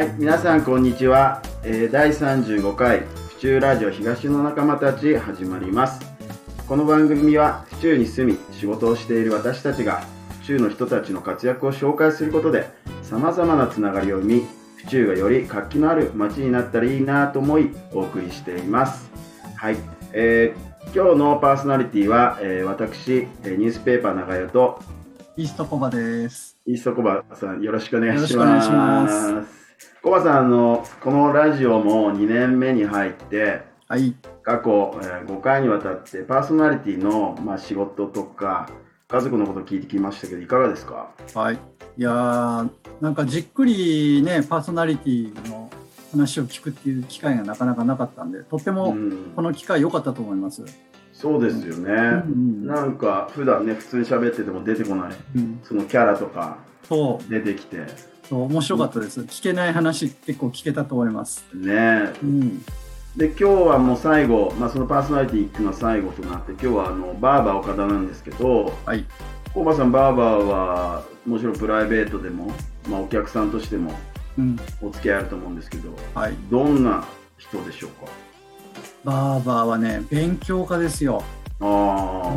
はい、皆さんこんにちは。えー第35回府中ラジオ東の仲間たち始まります。この番組は府中に住み仕事をしている私たちが府中の人たちの活躍を紹介することで様々なつながりを生み、府中がより活気のある街になったらいいなと思いお送りしています。はい、えー今日のパーソナリティは、えー私、えーニュースペーパー長屋とイーストコバです。イーストコバさんよろしくお願いします。コバさんあのこのラジオも2年目に入ってはい。過去、えー5回にわたってパーソナリティのまあ仕事とか家族のことを聞いてきましたけどいかがですか？はい。いやー、なんかじっくりね、パーソナリティの話を聞くっていう機会がなかなかなかったんで、とってうもんこ、の機会良かったと思います。そうですよね。うんなんか普段ね普通に喋ってても出てこないうん、そのキャラとか出てきて面白かったです。聞けない話結構聞けたと思います。うん。で今日はもう最後、まあ、そのパーソナリティ行くの最後となって今日はあのバーバー岡田なんですけどはい。コバさんバーバーはもちろんプライベートでも、まあ、お客さんとしてもうん。お付き合いあると思うんですけどはい。どんな人でしょうか？バーバーはね、勉強家ですよ。あ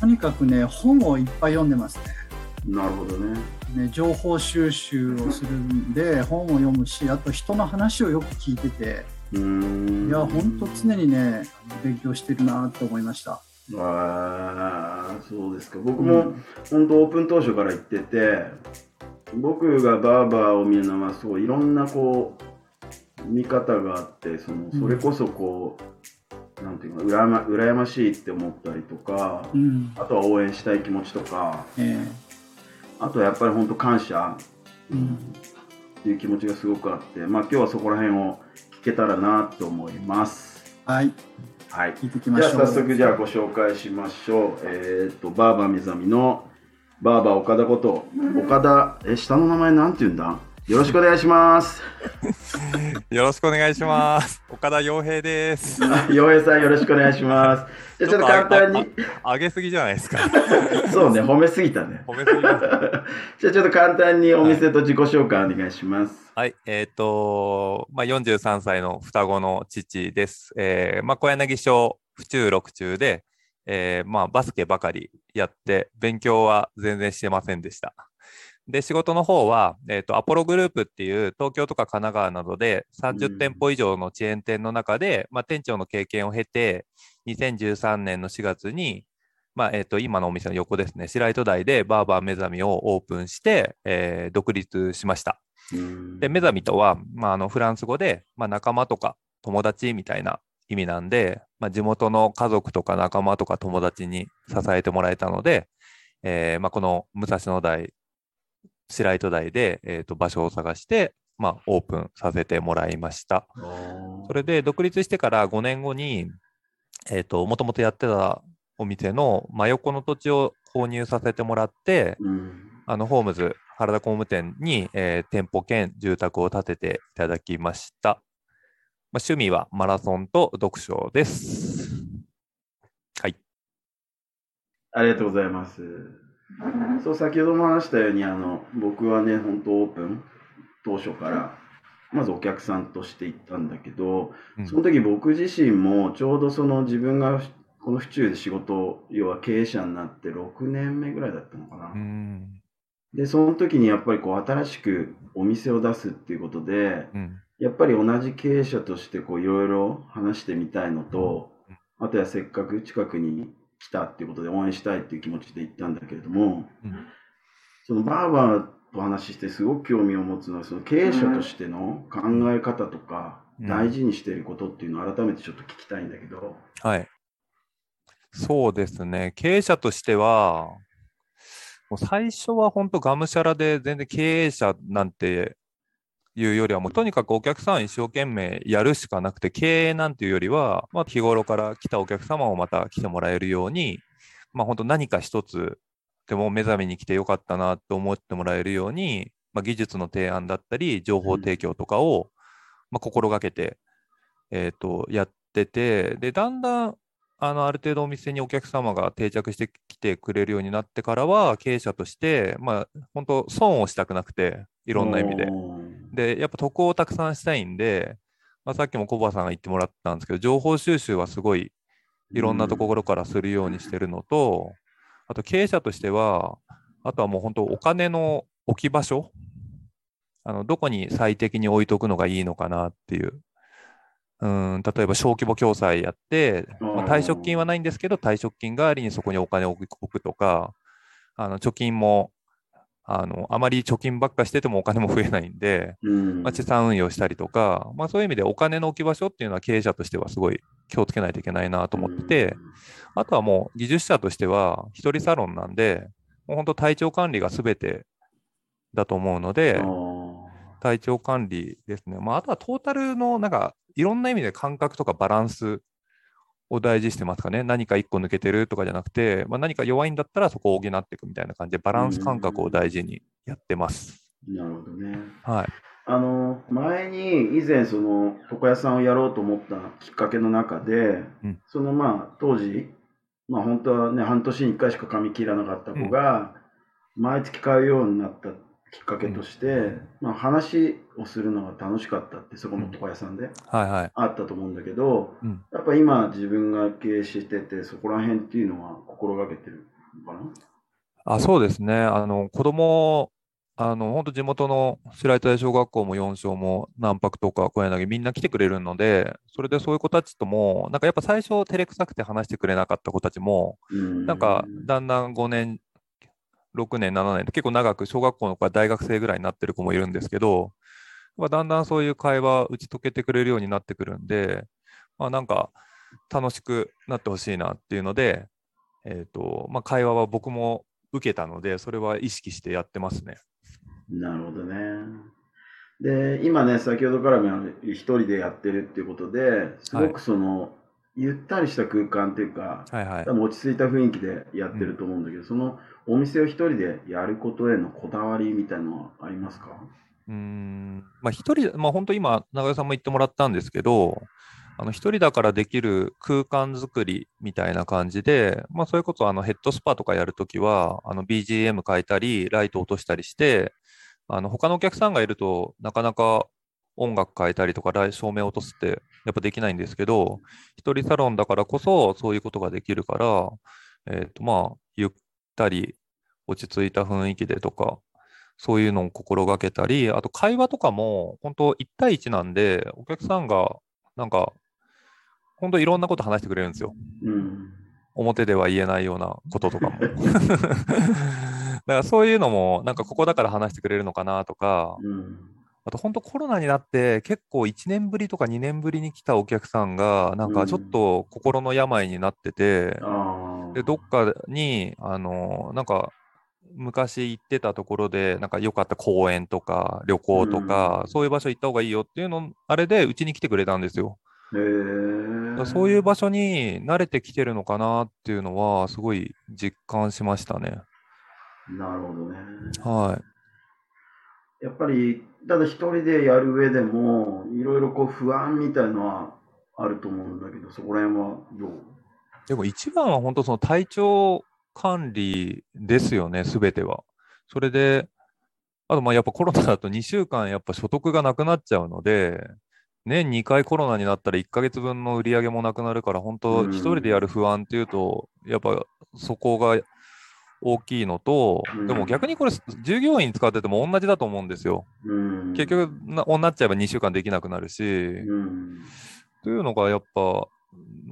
とにかくね、本をいっぱい読んでますね。あ、なるほどね。ね、情報収集をするんで本を読むしあと人の話をよく聞いててうーん。いや本当常にね勉強してるなと思いました。ああそうですか。僕も本当オープン当初から言ってて僕がバーバーを見るのはそういろんなこう見方があってそのそれこそこう、なんていうか羨ま羨ましいって思ったりとかうん。あとは応援したい気持ちとかえあとはやっぱり本当感謝えうんっていう気持ちがすごくあってまあ今日はそこら辺を聞けたらなと思います。はいはい聞いていきまじゃあしょう。早速じゃあご紹介しましょう。えっ、とバーバー目覚みのバーバー岡田こと岡田え下の名前なんて言うんだ？よろしくお願いします。よろしくお願いします。岡田洋平です。洋平さんよろしくお願いします。じゃあちょっと簡単に上げすぎじゃないですか。そうね褒めすぎたね。褒めすぎます。じゃあちょっと簡単にお店と自己紹介お願いします。はい、えっ、と、まあ、43歳の双子の父です。えー、まあ、小柳小府中六中で、えー、まあ、バスケばかりやって、勉強は全然してませんでした。で、仕事の方は、えっ、と、アポログループっていう東京とか神奈川などで30店舗以上のチェーン店の中で、まあ、店長の経験を経て、2013年の4月に、まあ、えっ、と、今のお店の横ですね、白糸台でバーバー目覚みをオープンして、えー独立しました。うんで、目覚みとは、まあ、あのフランス語で、まあ、仲間とか友達みたいな意味なんで、まあ、地元の家族とか仲間とか友達に支えてもらえたので、えーまあ、この武蔵野台、白糸台で、えーと場所を探して、まあ、オープンさせてもらいました。それで独立してから5年後に、えっ、と、もともとやってたお店の真横の土地を購入させてもらって、うんあの、ホームズ原田工務店に、えー店舗兼住宅を建てていただきました。まあ、趣味はマラソンと読書です。はい。ありがとうございます。そう、先ほども話したように、あの、僕はね、本当オープン当初から、まずお客さんとして行ったんだけど、うんその時僕自身もちょうどその自分がこの府中で仕事を、要は経営者になって6年目ぐらいだったのかな。うん。で、その時にやっぱりこう新しくお店を出すっていうことで、うん。やっぱり同じ経営者としてこういろいろ話してみたいのと、あとはせっかく近くに来たっていうことで応援したいっていう気持ちで行ったんだけれども、うんそのバーバーと話してすごく興味を持つのはその経営者としての考え方とかうん大事にしていることっていうのを改めてちょっと聞きたいんだけど、はい。そうですね。経営者としては、もう最初は本当がむしゃらで全然経営者なんていうよりはもうとにかくお客さん一生懸命やるしかなくて経営なんていうよりは、まあ、日頃から来たお客様をまた来てもらえるように、まあ、本当何か一つでも目覚めに来てよかったなと思ってもらえるように、まあ、技術の提案だったり情報提供とかを、まあ、心がけて、えー、とやっててでだんだんあのある程度お店にお客様が定着してきてくれるようになってからは経営者として、まあ、本当損をしたくなくていろんな意味で。で、やっぱ得をたくさんしたいんで、まあ、さっきもコバさんが言ってもらったんですけど、情報収集はすごいいろんなところからするようにしてるのと、あと経営者としては、あとはもう本当お金の置き場所あのどこに最適に置いとくのがいいのかなっていう。うん例えば小規模共済やって、まあ、退職金はないんですけど、退職金代わりにそこにお金を置く置くとか、あの貯金もあのあまり貯金ばっかしててもお金も増えないんで、うん。まあ、資産運用したりとか、まあ、そういう意味でお金の置き場所っていうのは経営者としてはすごい気をつけないといけないなと思ってて、あとはもう技術者としては一人サロンなんで、もう本当体調管理が全てだと思うので、体調管理ですね。まあ、あとはトータルのなんかいろんな意味で感覚とかバランスを大事にしてますかね。何か一個抜けてるとかじゃなくて、まあ、何か弱いんだったらそこを補っていくみたいな感じでバランス感覚を大事にやってます。なるほどね。はい。あの前に以前その床屋さんをやろうと思ったきっかけの中で、うんそのまあ当時まあ本当はね半年に1回しか髪切らなかった子が、毎月買うようになったきっかけとして、まあ、話をするのが楽しかったってそこの床屋さんではいはい。あったと思うんだけど、うんやっぱ今自分が経営しててそこら辺っていうのは心がけてるのかな？あそうですね。あの子供あの本当地元の白糸屋小学校も四小も南泊とか小柳みんな来てくれるので、それでそういう子たちとも、なんかやっぱ最初照れくさくて話してくれなかった子たちも、うんなんかだんだん5年、6年、7年って結構長く小学校の子は大学生ぐらいになってる子もいるんですけど、まあ、だんだんそういう会話打ち解けてくれるようになってくるんで、まあ、なんか楽しくなってほしいなっていうので、えっ、と、まあ、会話は僕も受けたので、それは意識してやってますね。なるほどね。で、今ね、先ほどからも一人でやってるっていうことで、すごくその、ゆったりした空間っていうか、はいはい。多。分落ち着いた雰囲気でやってると思うんだけど、そのお店を一人でやることへのこだわりみたいなのはありますか？うーん、まあ一人、まあ本当今、長与さんも言ってもらったんですけど、あの一人だからできる空間作りみたいな感じで、まあそれこそあのヘッドスパとかやるときは、あの BGM 変えたり、ライト落としたりして、あの他のお客さんがいるとなかなか音楽変えたりとか、照明落とすってやっぱできないんですけど、一人サロンだからこそそういうことができるから、えっとまあ、ゆったり落ち着いた雰囲気でとか、そういうのを心がけたり、あと会話とかも、本当1対1なんで、お客さんが、なんか、本当いろんなこと話してくれるんですよ。うん。表では言えないようなこととかも。だからそういうのも、なんかここだから話してくれるのかなとか、うん。あと本当コロナになって結構1年ぶりとか2年ぶりに来たお客さんが、なんかちょっと心の病になってて、ああ。で、どっかに、あの、なんか、昔行ってたところで、なんか良かった公園とか旅行とか、そういう場所行った方がいいよっていうの、あれでうちに来てくれたんですよ。へそういう場所に慣れてきてるのかなっていうのは、すごい実感しましたね。なるほどね。はやっぱり、ただ一人でやる上でも、いろいろこう不安みたいのはあると思うんだけど、そこら辺はどう？でも一番は本当その体調管理ですよね、すべては。それで、あとまあやっぱコロナだと2週間やっぱ所得がなくなっちゃうので、年2回コロナになったら1ヶ月分の売り上げもなくなるから、本当一人でやる不安っていうと、やっぱそこが大きいのとうん、でも逆にこれ従業員使ってても同じだと思うんですよ。うん。結局な、なっちゃえば2週間できなくなるし、うん。というのがやっぱ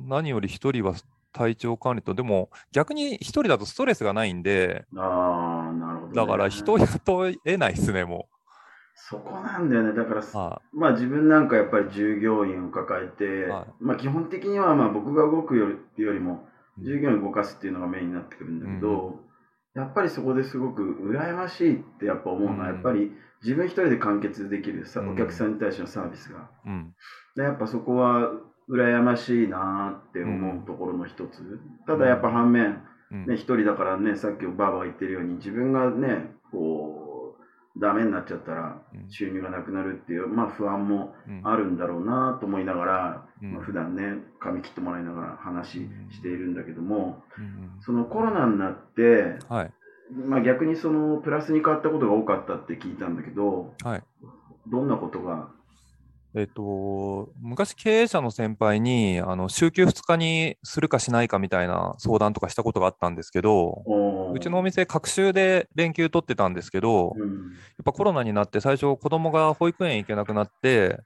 何より一人は体調管理と、でも逆に一人だとストレスがないんで、ああ、なるほど、ね。だから人雇えないですね、もそこなんだよね。だから、う。はまあ自分なんかやっぱり従業員を抱えて、はいまあ基本的にはまあ僕が動くよりよりもうん従業員を動かすっていうのがメインになってくるんだけど、やっぱりそこですごく羨ましいってやっぱ思うのは、うんやっぱり自分一人で完結できるさ、うんお客さんに対してのサービスが。い。うん。でやっぱそこは羨ましいなって思うところの一つ。ただやっぱ反面、うんね、一人だからね、さっきバーバーが言ってるように、自分がね、こう、ダメになっちゃったらうん収入がなくなるっていう、まあ不安もうんあるんだろうなと思いながら、うんまあ、普段ね、髪切ってもらいながら話しているんだけども、うんそのコロナになって、はい。まあ逆にそのプラスに変わったことが多かったって聞いたんだけど、はい。どんなことが？えっと、昔経営者の先輩に、あの、週休2日にするかしないかみたいな相談とかしたことがあったんですけど、うちのお店、隔週で連休取ってたんですけど、うんやっぱコロナになって最初子供が保育園行けなくなって、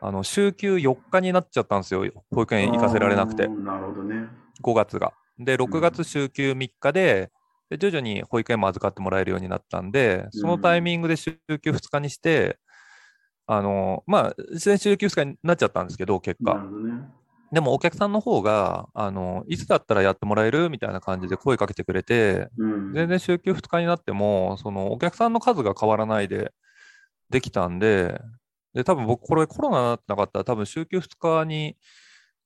あの、週休4日になっちゃったんですよ。保育園行かせられなくてなるほどね。5月が。で、6月週休3日で、で徐々に保育園も預かってもらえるようになったんで、そのタイミングで週休2日にして、あの、まあ、自然週休2日になっちゃったんですけど、結果。でもお客さんの方が、あの、いつだったらやってもらえるみたいな感じで声かけてくれて、うん。全然週休2日になっても、そのお客さんの数が変わらないでできたんで、で、多分僕、これコロナになってなかったら、多分週休2日に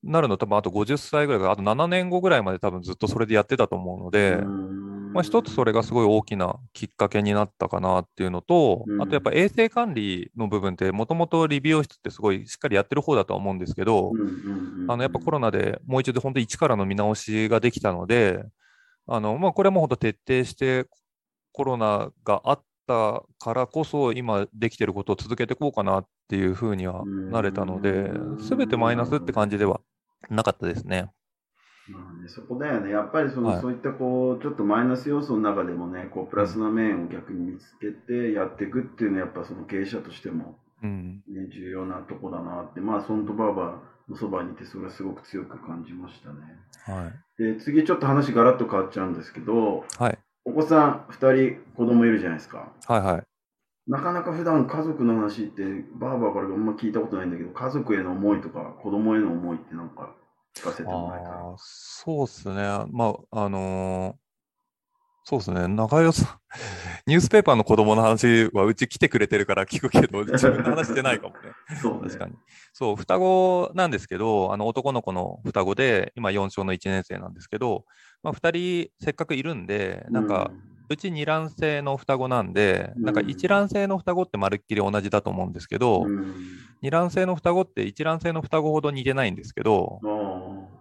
なるの、多分あと50歳ぐらいから、あと7年後ぐらいまで多分ずっとそれでやってたと思うので、うん。まあ一つそれがすごい大きなきっかけになったかなっていうのとうん、あとやっぱ衛生管理の部分って、もともと理美容室ってすごいしっかりやってる方だとは思うんですけど、あのやっぱコロナでもう一度本当一からの見直しができたので、あのまあ、これも本当徹底してコロナがあったからこそ今できてることを続けていこうかなっていうふうにはなれたのでうん、すべてマイナスって感じではなかったですね。まあね、そこだよね。やっぱりその、はいそういったこう、ちょっとマイナス要素の中でもね、こう、プラスな面を逆に見つけてやっていくっていうのは、やっぱその経営者としても、うん、ね、重要なとこだなって、まあ、ソントバーバーのそばにいて、それはすごく強く感じましたね。はい。で、次ちょっと話ガラッと変わっちゃうんですけど、はい。お子さん2人子供いるじゃないですか。はいはい。なかなか普段家族の話って、バーバーからあんま聞いたことないんだけど、家族への思いとか、子供への思いってなんか聞かせてもらえたら。そうですね。まあ、あのーそうですね。長代さん、ニュースペーパーの子供の話はうち来てくれてるから聞くけど、自分の話してないかもね。そうね。確かに。そう、双子なんですけど、あの男の子の双子で、今4小の1年生なんですけど、まあ、2人せっかくいるんで、なんか、うち二卵性の双子なんで、なんかうん一卵性の双子ってまるっきり同じだと思うんですけど、うん、二卵性の双子って一卵性の双子ほど似てないんですけど、あ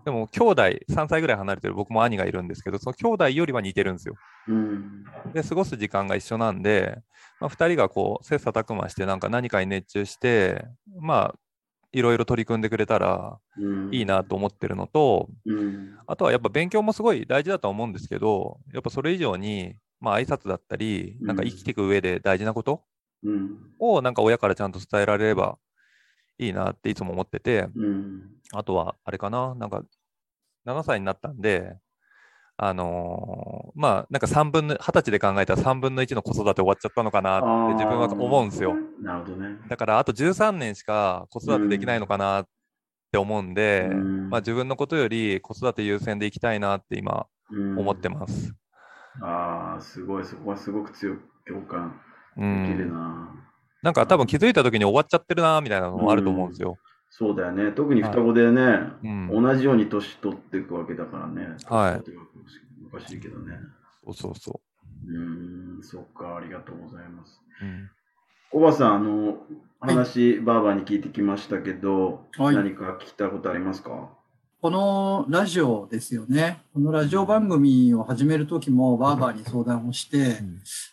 でも兄弟、3歳ぐらい離れてる僕も兄がいるんですけど、その兄弟よりは似てるんですよ。で、過ごす時間が一緒なんで、まあ、2人がこう、切磋琢磨して、なんか何かに熱中して、まあ、いろいろ取り組んでくれたらうん。いいなと思ってるのと、うん。あとはやっぱ勉強もすごい大事だとは思うんですけど、やっぱそれ以上に、まあ挨拶だったり、なんか生きていく上で大事なことうん。をなんか親からちゃんと伝えられればいいなっていつも思ってて、うん。あとはあれかな、なんか7歳になったんで、あのーまあなんか3分の、20歳で考えたら3分の1の子育て終わっちゃったのかなって自分は思うんですよ。なるほどね。だからあと13年しか子育てできないのかなって思うんで、うんまあ自分のことより子育て優先でいきたいなって今うん思ってます。ああ、すごい、そこはすごく強く共感うできるん。な。なんか多分気づいた時に終わっちゃってるなみたいなのもあると思うんですよ。そうだよね。特に双子でね、うん。同じように年取っていくわけだからね。はいおかしいけどね。そうそうそうーん、そっか、ありがとうございます。う。うん。小葉さん、あの、はい話、バーバーに聞いてきましたけど、はい何か聞きたいことありますか？このラジオですよね。このラジオ番組を始めるときもバーバーに相談をして、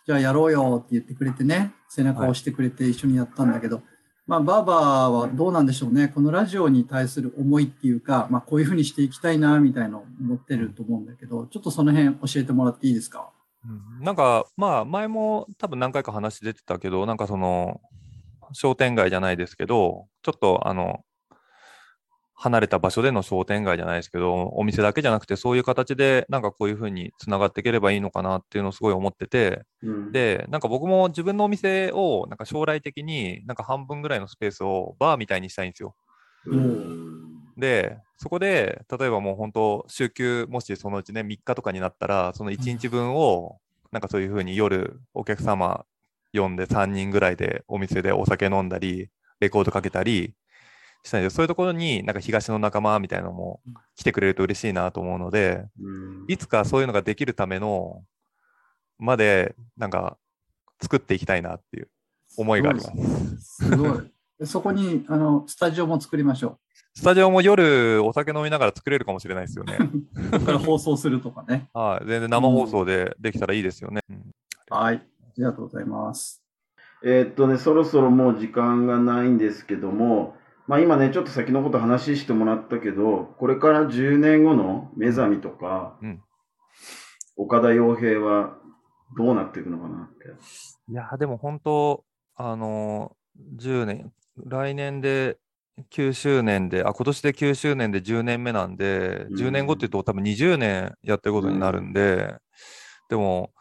じゃあやろうよって言ってくれてね、背中を押してくれて一緒にやったんだけど、まあバーバーはどうなんでしょうね。このラジオに対する思いっていうか、まあこういうふうにしていきたいなみたいのを思ってると思うんだけど、ちょっとその辺教えてもらっていいですか？うん。なんか、まあ、前も多分何回か話出てたけど、なんかその、商店街じゃないですけど、ちょっとあの、離れた場所での商店街じゃないですけど、お店だけじゃなくて、そういう形で、なんかこういうふうにつながっていければいいのかなっていうのをすごい思ってて、うん、で、なんか僕も自分のお店を、なんか将来的になんか半分ぐらいのスペースをバーみたいにしたいんですよ。うん、で、そこで、例えばもう本当、週休、もしそのうちね、3日とかになったら、その1日分を、なんかそういうふうに夜、お客様呼んで3人ぐらいでお店でお酒飲んだり、レコードかけたりしたいで、そういうところになんか東の仲間みたいなのも来てくれると嬉しいなと思うので、うんいつかそういうのができるための、まで、なんか、作っていきたいなっていう思いがあります。すごい。でそこに、あの、スタジオも作りましょスタジオも夜お酒飲みながら作れるかもしれないですよね。から放送するとかね。はい、全然生放送でできたらいいですよね。うんはい。ありがとうございます。えーっとね、そろそろもう時間がないんですけども、まあ今ね、ちょっと先のこと話してもらったけど、これから10年後の目覚みとか、うん岡田洋平はどうなっていくのかなって。いや、でも本当、あのー、10年、来年で9周年で、あ、今年で9周年で10年目なんで、10年後って言うと多分20年やってることになるんで、でも、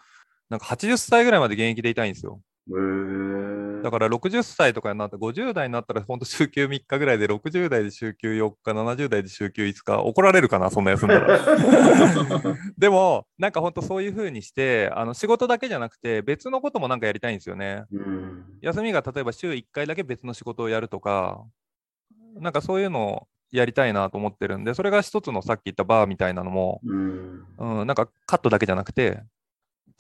なんか80歳ぐらいまで現役でいたいんですよ。へーだから60歳とかになって、50代になったら本当週休3日ぐらいで、60代で週休4日、70代で週休5日、怒られるかな、そんな休んだら。でも、なんか本当そういう風にして、あの仕事だけじゃなくて、別のこともなんかやりたいんですよね。うん。休みが例えば週1回だけ別の仕事をやるとか、なんかそういうのをやりたいなと思ってるんで、それが一つのさっき言ったバーみたいなのも、うん。うん、なんかカットだけじゃなくて、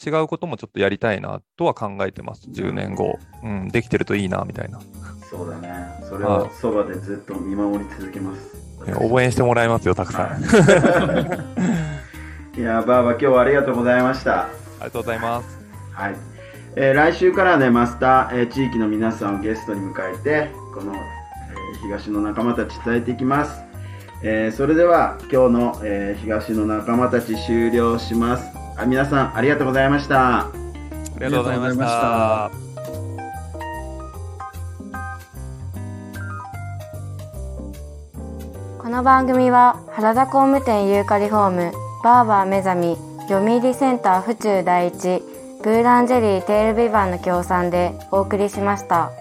違うこともちょっとやりたいなとは考えてます、10年後。うん、できてるといいな、みたいな。そうだね。それをそばでずっと見守り続けます。応援してもらいますよ、たくさん。あ いやー、ばあば今日はありがとうございました。りがとうございます。はい。えー来週からはね、マスター、えー地域の皆さんをゲストに迎えて、この、えー東の仲間たち伝えていきます。えーそれでは今日の、えー東の仲間たち終了します。あ皆さんありがとうございました。ありがとうございましたま。この番組は原田工務店ユーカリホームバーバー目覚み読売センター府中第一ブーランジェリーテールビバンの協賛でお送りしました。